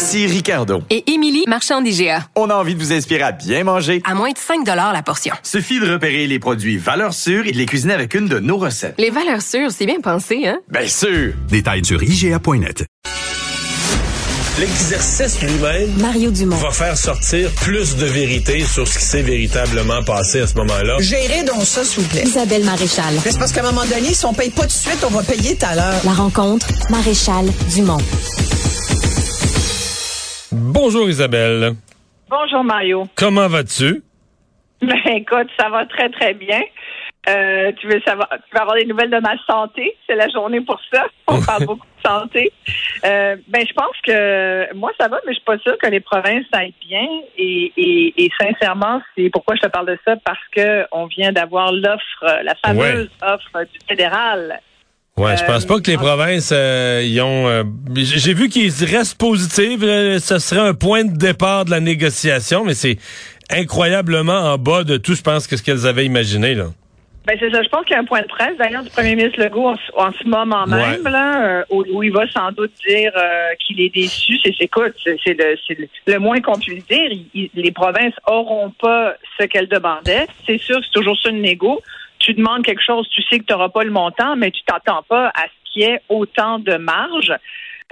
Ici Ricardo. Et Émilie, marchand d'IGA. On a envie de vous inspirer à bien manger. À moins de 5 la portion. Suffit de repérer les produits valeurs sûres et de les cuisiner avec une de nos recettes. Les valeurs sûres, c'est bien pensé, hein? Bien sûr! Détails sur IGA.net. L'exercice lui-même Mario Dumont. va faire sortir plus de vérité sur ce qui s'est véritablement passé à ce moment-là. Gérez donc ça, s'il vous plaît. Isabelle Maréchal. C'est parce qu'à un moment donné, si on paye pas tout de suite, on va payer tout à l'heure. La rencontre, Maréchal Dumont. Bonjour Isabelle. Bonjour Mario. Comment vas-tu? Ben écoute, ça va très très bien. Euh, tu veux savoir, tu vas avoir des nouvelles de ma santé? C'est la journée pour ça. On parle beaucoup de santé. Euh, ben je pense que moi ça va, mais je suis pas sûre que les provinces aillent bien. Et, et, et sincèrement, c'est pourquoi je te parle de ça parce que on vient d'avoir l'offre, la fameuse offre du fédéral Ouais, je pense pas que les Euh, provinces euh, y ont. euh, j'ai vu qu'ils restent positifs. là, Ce serait un point de départ de la négociation, mais c'est incroyablement en bas de tout, je pense, que ce qu'elles avaient imaginé là. Ben c'est ça. Je pense qu'il y a un point de presse d'ailleurs du premier ministre Legault en, ce- en ce moment même là, euh, où, où il va sans doute dire euh, qu'il est déçu. C'est écoute, c'est le, le, le moins qu'on puisse dire. Il- il- les provinces auront pas ce qu'elles demandaient. C'est sûr, c'est toujours ça une négo. Tu demandes quelque chose, tu sais que tu n'auras pas le montant, mais tu t'attends pas à ce qu'il y ait autant de marge.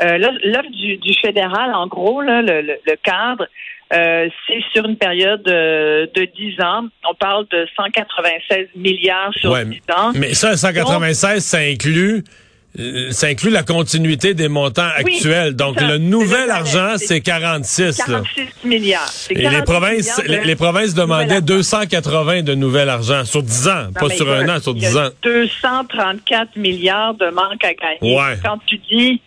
Euh, là, l'offre du, du fédéral, en gros, là, le, le- le cadre, euh, c'est sur une période euh, de 10 ans. On parle de 196 milliards sur Ouais, 10 ans. Mais ça, 196, ça inclut. Euh, Ça inclut la continuité des montants Oui, actuels. Donc, ça. le nouvel argent, c'est c'est 46. là. 46 milliards. Et les 46 provinces, les, provinces demandaient argent. 280 de nouvel argent sur 10 ans, Non, pas sur un an, sur il y a 10 ans. 234 milliards de manque à gagner. Ouais. Quand tu dis,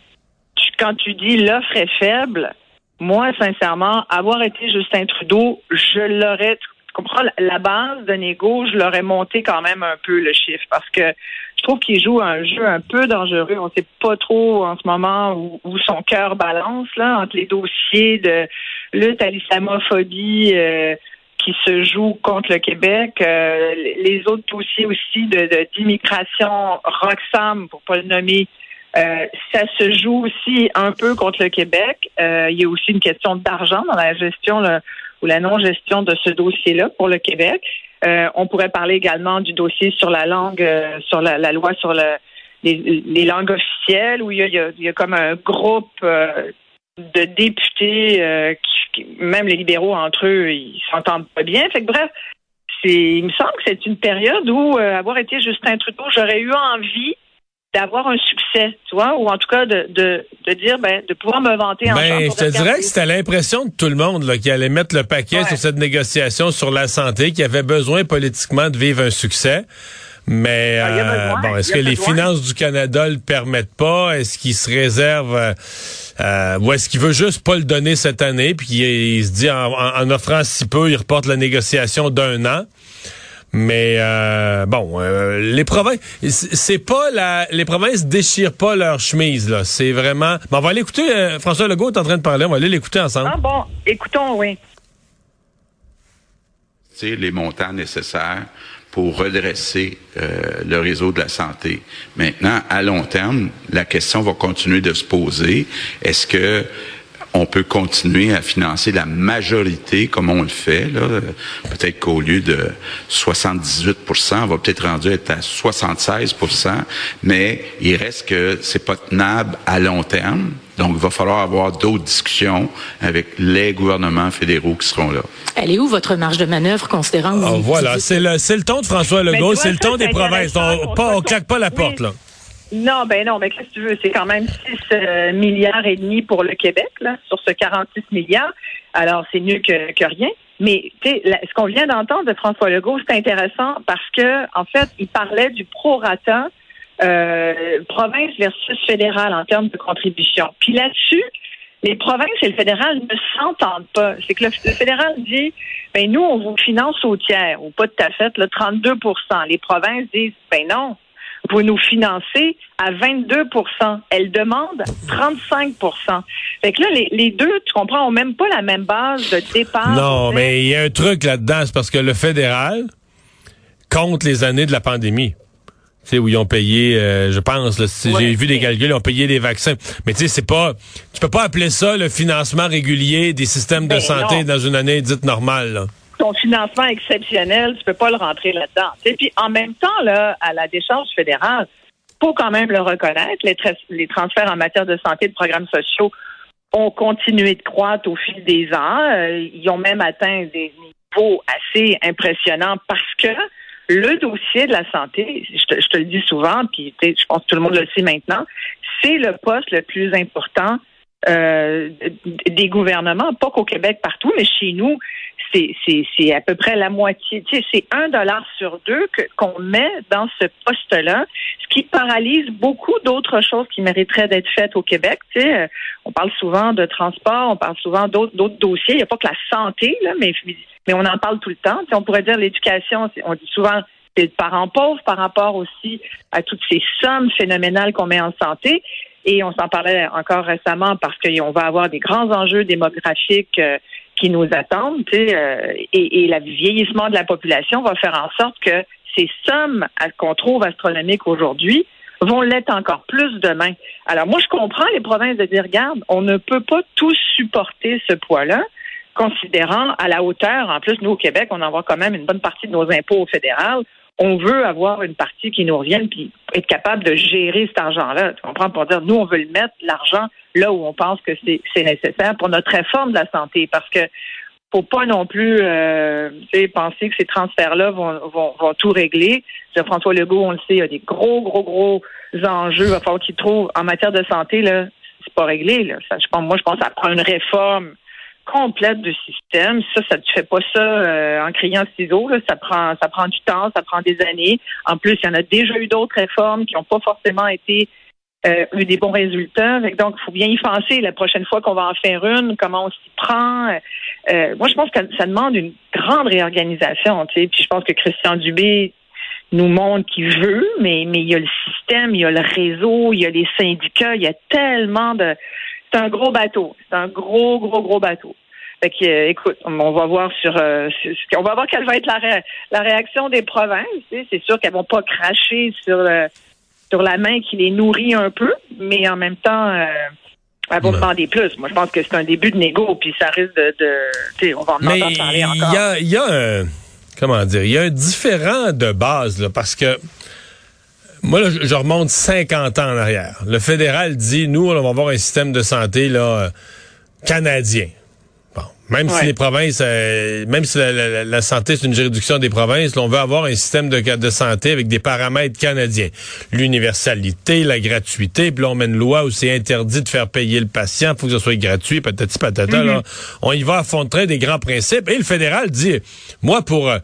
tu- quand tu dis l'offre est faible, moi, sincèrement, avoir été Justin Trudeau, je l'aurais, tu comprends, la- la base de négo, je l'aurais monté quand même un peu le chiffre parce que je trouve qu'il joue un jeu un peu dangereux. On sait pas trop en ce moment où, son cœur balance là entre les dossiers de lutte à l'islamophobie. euh, qui se joue contre le Québec, euh, les autres dossiers aussi de d'immigration, Roxham, pour pas le nommer, euh, ça se joue aussi un peu contre le Québec. Il y a aussi une question d'argent dans la gestion ou la non-gestion de ce dossier-là pour le Québec. Euh, on pourrait parler également du dossier sur la langue, euh, sur la, la loi sur le, les, les langues officielles, où il y a, il y a- comme un groupe euh, de députés, qui, même les libéraux entre eux, ils s'entendent pas bien. Fait que bref, il me semble que c'est une période où avoir été Justin Trudeau, j'aurais eu envie d'avoir un succès, tu vois, ou en tout cas de, de, de dire, ben, de pouvoir me vanter en Ben, je te dirais que c'était l'impression de tout le monde là, qui allait mettre le paquet Ouais. sur cette négociation sur la santé, qui avait besoin politiquement de vivre un succès. Mais Ah, euh, bon, est-ce que les besoin. finances du Canada le permettent pas? Est-ce qu'il se réserve euh, euh, ou est-ce qu'il veut juste pas le donner cette année puis il, il se dit en, en- en offrant si peu, il reporte la négociation d'un an? Mais euh, bon, euh, les provinces, c'est pas la, les provinces déchirent pas leur chemise là. C'est vraiment. Mais on va aller écouter. euh, François Legault est en train de parler. On va aller l'écouter ensemble. Ah bon, écoutons, oui. c'est les montants nécessaires pour redresser euh, le réseau de la santé. Maintenant, à long terme, la question va continuer de se poser. Est-ce que on peut continuer à financer la majorité comme on le fait? là? Peut-être qu'au lieu de 78% on va peut-être rendu être à 76% mais il reste que c'est pas tenable à long terme. Donc, il va falloir avoir d'autres discussions avec les gouvernements fédéraux qui seront là. Elle est où votre marge de manœuvre considérant que Ah, vous- voilà, vous- c'est le, c'est le ton de François Legault, c'est le ton des provinces. On, on claque pas la oui. porte, là. Non, ben non, mais qu'est-ce que tu veux? C'est quand même 6 milliards et demi pour le Québec, là, sur ce 46 milliards. Alors, c'est mieux que, rien. Mais, la- ce qu'on vient d'entendre de François Legault, c'est intéressant parce que, en fait, il parlait du prorata euh, province versus fédéral en termes de contribution. Puis là-dessus, les provinces et le fédéral ne s'entendent pas. C'est que le, le fédéral dit, ben nous, on vous finance au tiers, ou pas tout à fait, le 32% Les provinces disent, ben non, vous nous financez à 22 Elles demandent 35 Fait que là, les, les deux, tu comprends, ont même pas la même base de départ. Non, mais il y a un truc là-dedans, c'est parce que le fédéral compte les années de la pandémie. Tu sais, où ils ont payé, euh, je pense, j'ai vu des calculs, ils ont payé les vaccins. Mais tu sais, c'est pas, tu peux pas appeler ça le financement régulier des systèmes de Ben santé non. dans une année dite normale. là. Ton financement exceptionnel, tu peux pas le rentrer là-dedans. Et puis en même temps, là, à la décharge fédérale, faut quand même le reconnaître, les, tra- les transferts en matière de santé de programmes sociaux ont continué de croître au fil des ans. Euh, ils ont même atteint des niveaux assez impressionnants parce que le dossier de la santé, je te, le dis souvent, puis je pense que tout le monde le sait maintenant, c'est le poste le plus important euh, des gouvernements, pas qu'au Québec partout, mais chez nous, c'est, à peu près la moitié. Tu sais, c'est un dollar sur deux qu'on met dans ce poste-là, ce qui paralyse beaucoup d'autres choses qui mériteraient d'être faites au Québec. Tu sais, euh, on parle souvent de transport, on parle souvent d'autres, dossiers. Il n'y a pas que la santé, là, mais, mais on en parle tout le temps. Tu sais, on pourrait dire l'éducation, on dit souvent c'est le parent pauvre par rapport aussi à toutes ces sommes phénoménales qu'on met en santé. Et on s'en parlait encore récemment parce qu'on va avoir des grands enjeux démographiques euh, qui nous attendent, euh, et, et le vieillissement de la population va faire en sorte que ces sommes qu'on trouve astronomiques aujourd'hui vont l'être encore plus demain. Alors moi, je comprends les provinces de dire, regarde, on ne peut pas tous supporter ce poids-là, considérant à la hauteur, en plus, nous au Québec, on envoie quand même une bonne partie de nos impôts au fédéral. On veut avoir une partie qui nous revienne puis être capable de gérer cet argent-là. Tu comprends? Pour dire, nous, on veut le mettre, l'argent, là où on pense que c'est nécessaire pour notre réforme de la santé. Parce que faut pas non plus euh, penser que ces transferts-là vont, vont, vont tout régler. François Legault, on le sait, il y a des gros, gros, gros enjeux. Il va falloir qu'il trouve en matière de santé, là, c'est pas réglé. Là. Ça, je pense, moi, je pense que ça prend une réforme complète du système. Ça, ça ne fait pas ça euh, en criant ciseaux. Ça prend ça prend du temps, ça prend des années. En plus, il y en a déjà eu d'autres réformes qui n'ont pas forcément été euh, eu des bons résultats. Donc, il faut bien y penser la prochaine fois qu'on va en faire une, comment on s'y prend. Euh, moi, je pense que ça demande une grande réorganisation. Tu. Puis je pense que Christian Dubé nous montre qu'il veut, mais, mais il y a le système, il y a le réseau, il y a les syndicats, il y a tellement de... C'est un gros bateau. C'est un gros, gros, gros bateau. Fait que, euh, écoute, on va voir sur, euh, sur- on va voir quelle va être la, ré- la réaction des provinces. C'est sûr qu'elles vont pas cracher sur le, sur la main qui les nourrit un peu, mais en même temps, euh, elles vont demander plus. Moi, je pense que c'est un début de négo, puis ça risque de, de tu sais, on va en Mais entendre parler il encore. y a, il y a un, comment dire, il y a un différent de base, là, parce que moi, là, je je remonte 50 ans en arrière. Le fédéral dit, nous, on va avoir un système de santé là, euh, canadien. Bon, même si les provinces, euh, même si la, la- la santé c'est une juridiction des provinces, là, on veut avoir un système de, de santé avec des paramètres canadiens. L'universalité, la gratuité, puis là on met une loi où c'est interdit de faire payer le patient, faut que ce soit gratuit, patati patata. là. On y va à fond de trait des grands principes. Et le fédéral dit, moi pour euh,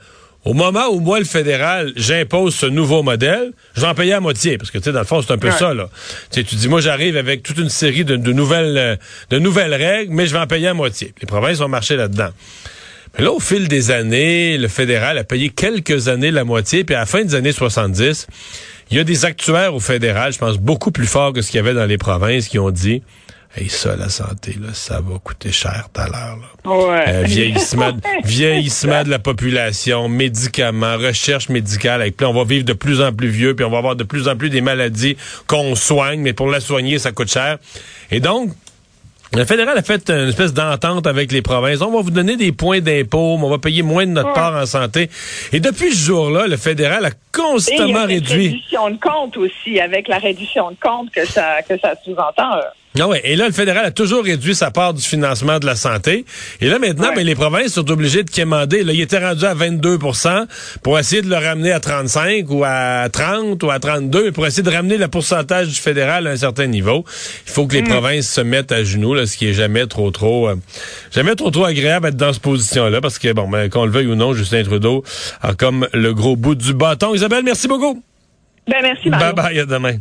au moment où moi, le fédéral, j'impose ce nouveau modèle, je vais en payer à moitié. Parce que, tu sais, dans le fond, c'est un peu Ouais. ça, là. Tu dis, moi, j'arrive avec toute une série de, de nouvelles, euh, de nouvelles règles, mais je vais en payer à moitié. Les provinces vont marcher là-dedans. Mais là, au fil des années, le fédéral a payé quelques années la moitié, puis à la fin des années 70, il y a des actuaires au fédéral, je pense, beaucoup plus forts que ce qu'il y avait dans les provinces, qui ont dit, Hey, ça, la santé, là, ça va coûter cher tout à l'heure. là. Ouais. Euh, vieillissement, de- vieillissement de la population, médicaments, recherche médicale. Avec, puis on va vivre de plus en plus vieux, puis on va avoir de plus en plus des maladies qu'on soigne, mais pour la soigner, ça coûte cher. Et donc, le fédéral a fait une espèce d'entente avec les provinces. On va vous donner des points d'impôt, mais on va payer moins de notre part en santé. Et depuis ce jour-là, le fédéral a Et il y a constamment réduit. réduction de compte aussi, avec la réduction de compte que ça, que ça sous-entend. Ah ouais. Et là, le fédéral a toujours réduit sa part du financement de la santé. Et là, maintenant, Ouais. ben, les provinces sont obligées de quémander. Là, il était rendu à 22% pour essayer de le ramener à 35 ou à 30 ou à 32, mais pour essayer de ramener le pourcentage du fédéral à un certain niveau. Il faut que les provinces se mettent à genoux, là, ce qui est jamais trop, trop, euh, jamais trop, trop agréable d'être dans cette position-là, parce que, bon, ben, qu'on le veuille ou non, Justin Trudeau a comme le gros bout du bâton. Isabelle, merci beaucoup. Ben, merci, Mario. Bye bye, à demain.